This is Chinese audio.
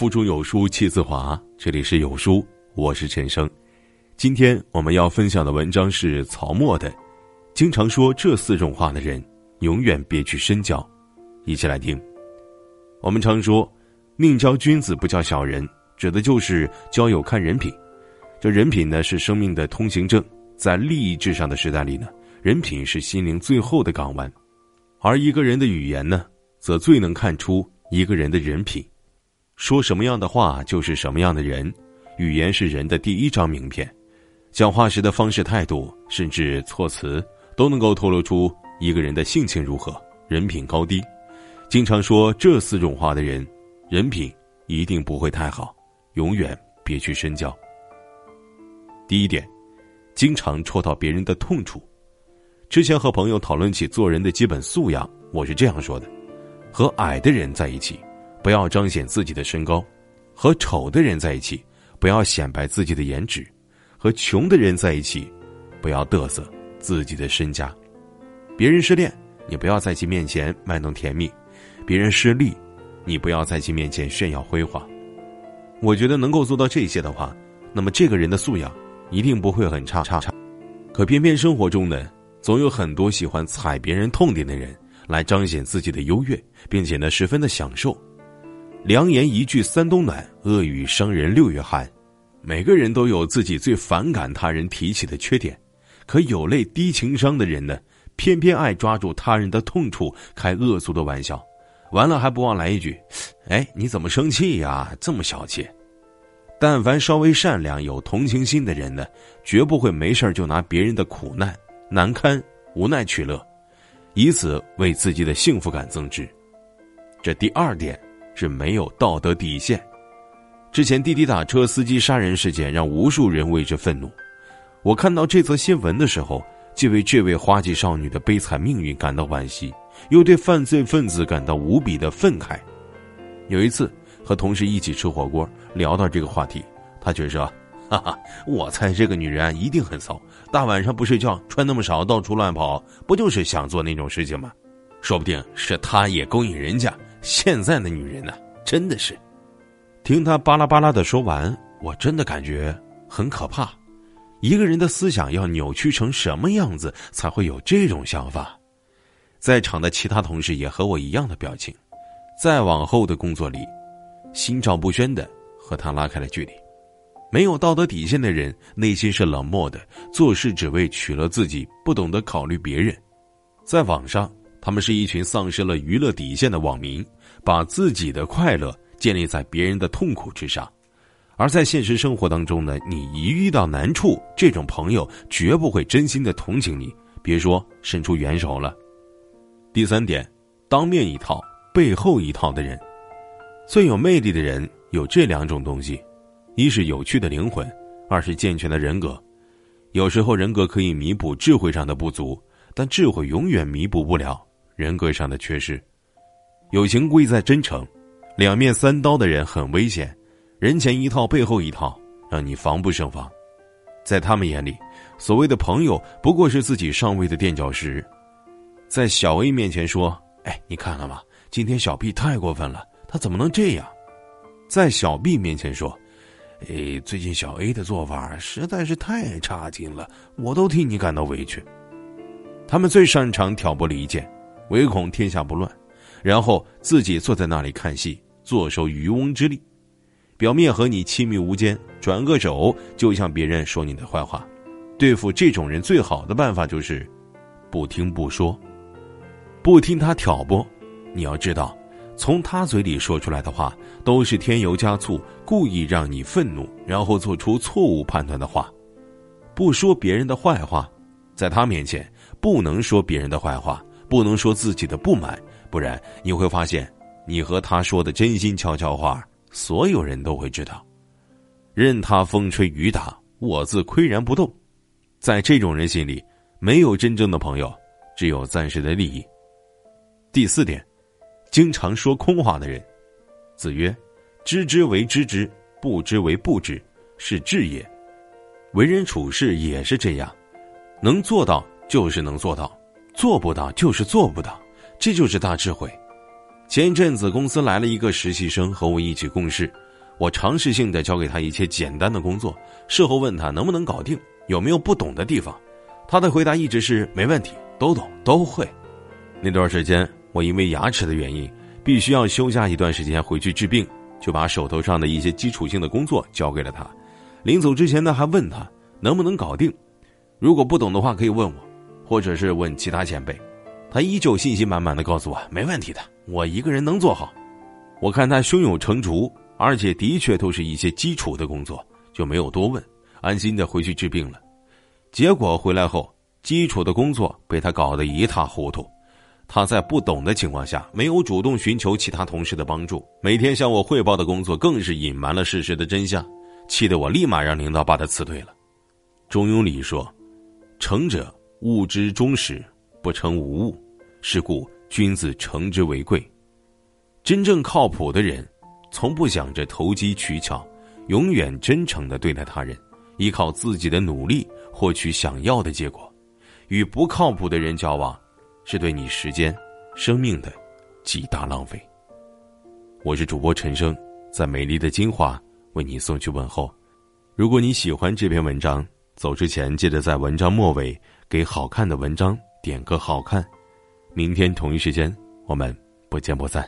腹中有书气自华。这里是有书，我是陈生。今天我们要分享的文章是曹沫的。经常说这四种话的人，永远别去深交。一起来听。我们常说，宁交君子不交小人，指的就是交友看人品。这人品呢，是生命的通行证。在利益至上的时代里呢，人品是心灵最后的港湾。而一个人的语言呢，则最能看出一个人的人品。说什么样的话，就是什么样的人。语言是人的第一张名片，讲话时的方式、态度，甚至措辞，都能够透露出一个人的性情如何、人品高低。经常说这四种话的人，人品一定不会太好，永远别去深交。第一点，经常戳到别人的痛处。之前和朋友讨论起做人的基本素养，我是这样说的：和矮的人在一起，不要彰显自己的身高；和丑的人在一起，不要显摆自己的颜值；和穷的人在一起，不要嘚瑟自己的身家。别人失恋，你不要在其面前卖弄甜蜜；别人失利，你不要在其面前炫耀辉煌。我觉得能够做到这些的话，那么这个人的素养一定不会很差差差。可偏偏生活中呢？总有很多喜欢踩别人痛点的人来彰显自己的优越，并且呢十分的享受。良言一句三冬暖，恶语伤人六月寒。每个人都有自己最反感他人提起的缺点，可有类低情商的人呢，偏偏爱抓住他人的痛处开恶俗的玩笑，完了还不忘来一句：“哎，你怎么生气呀？这么小气。”但凡稍微善良、有同情心的人呢，绝不会没事就拿别人的苦难。难堪、无奈取乐，以此为自己的幸福感增值。这第二点是没有道德底线。之前滴滴打车司机杀人事件让无数人为之愤怒。我看到这则新闻的时候，既为这位花季少女的悲惨命运感到惋惜，又对犯罪分子感到无比的愤慨。有一次和同事一起吃火锅，聊到这个话题，他却说。哈哈，我猜这个女人一定很骚，大晚上不睡觉，穿那么少到处乱跑，不就是想做那种事情吗？说不定是她也勾引人家。现在的女人呢，真的是……听他巴拉巴拉的说完，我真的感觉很可怕。一个人的思想要扭曲成什么样子，才会有这种想法？在场的其他同事也和我一样的表情。再往后的工作里，心照不宣的和他拉开了距离。没有道德底线的人，内心是冷漠的，做事只为取乐自己，不懂得考虑别人。在网上，他们是一群丧失了娱乐底线的网民，把自己的快乐建立在别人的痛苦之上。而在现实生活当中呢，你一遇到难处，这种朋友绝不会真心的同情你，别说伸出援手了。第三点，当面一套，背后一套的人，最有魅力的人有这两种东西。一是有趣的灵魂，二是健全的人格。有时候人格可以弥补智慧上的不足，但智慧永远弥补不了人格上的缺失。友情贵在真诚，两面三刀的人很危险，人前一套背后一套，让你防不胜防。在他们眼里，所谓的朋友不过是自己上位的垫脚石。在小 A 面前说：“哎，你看了吗？今天小 B 太过分了，他怎么能这样？”在小 B 面前说。哎，最近小 A 的做法实在是太差劲了，我都替你感到委屈。他们最擅长挑拨离间，唯恐天下不乱，然后自己坐在那里看戏，坐收渔翁之利。表面和你亲密无间，转个手就向别人说你的坏话。对付这种人，最好的办法就是，不听不说，不听他挑拨。你要知道。从他嘴里说出来的话，都是添油加醋，故意让你愤怒，然后做出错误判断的话。不说别人的坏话，在他面前不能说别人的坏话，不能说自己的不满，不然你会发现，你和他说的真心悄悄话，所有人都会知道。任他风吹雨打，我自岿然不动。在这种人心里，没有真正的朋友，只有暂时的利益。第四点。经常说空话的人，子曰：“知之为知之，不知为不知，是智也。”为人处事也是这样，能做到就是能做到，做不到就是做不到，这就是大智慧。前一阵子公司来了一个实习生和我一起共事，我尝试性的教给他一切简单的工作，事后问他能不能搞定，有没有不懂的地方，他的回答一直是没问题，都懂都会。那段时间，我因为牙齿的原因，必须要休假一段时间回去治病，就把手头上的一些基础性的工作交给了他。临走之前呢，还问他能不能搞定，如果不懂的话可以问我，或者是问其他前辈。他依旧信心满满的告诉我没问题的，我一个人能做好。我看他胸有成竹，而且的确都是一些基础的工作，就没有多问，安心的回去治病了。结果回来后，基础的工作被他搞得一塌糊涂。他在不懂的情况下，没有主动寻求其他同事的帮助，每天向我汇报的工作更是隐瞒了事实的真相，气得我立马让领导把他辞退了。中庸里说：“成者物之终始，不成无物。是故君子诚之为贵。”真正靠谱的人，从不想着投机取巧，永远真诚的对待他人，依靠自己的努力获取想要的结果。与不靠谱的人交往。是对你时间、生命的极大浪费。我是主播陈生，在美丽的金华为你送去问候。如果你喜欢这篇文章，走之前记得在文章末尾给好看的文章点个好看。明天同一时间，我们不见不散。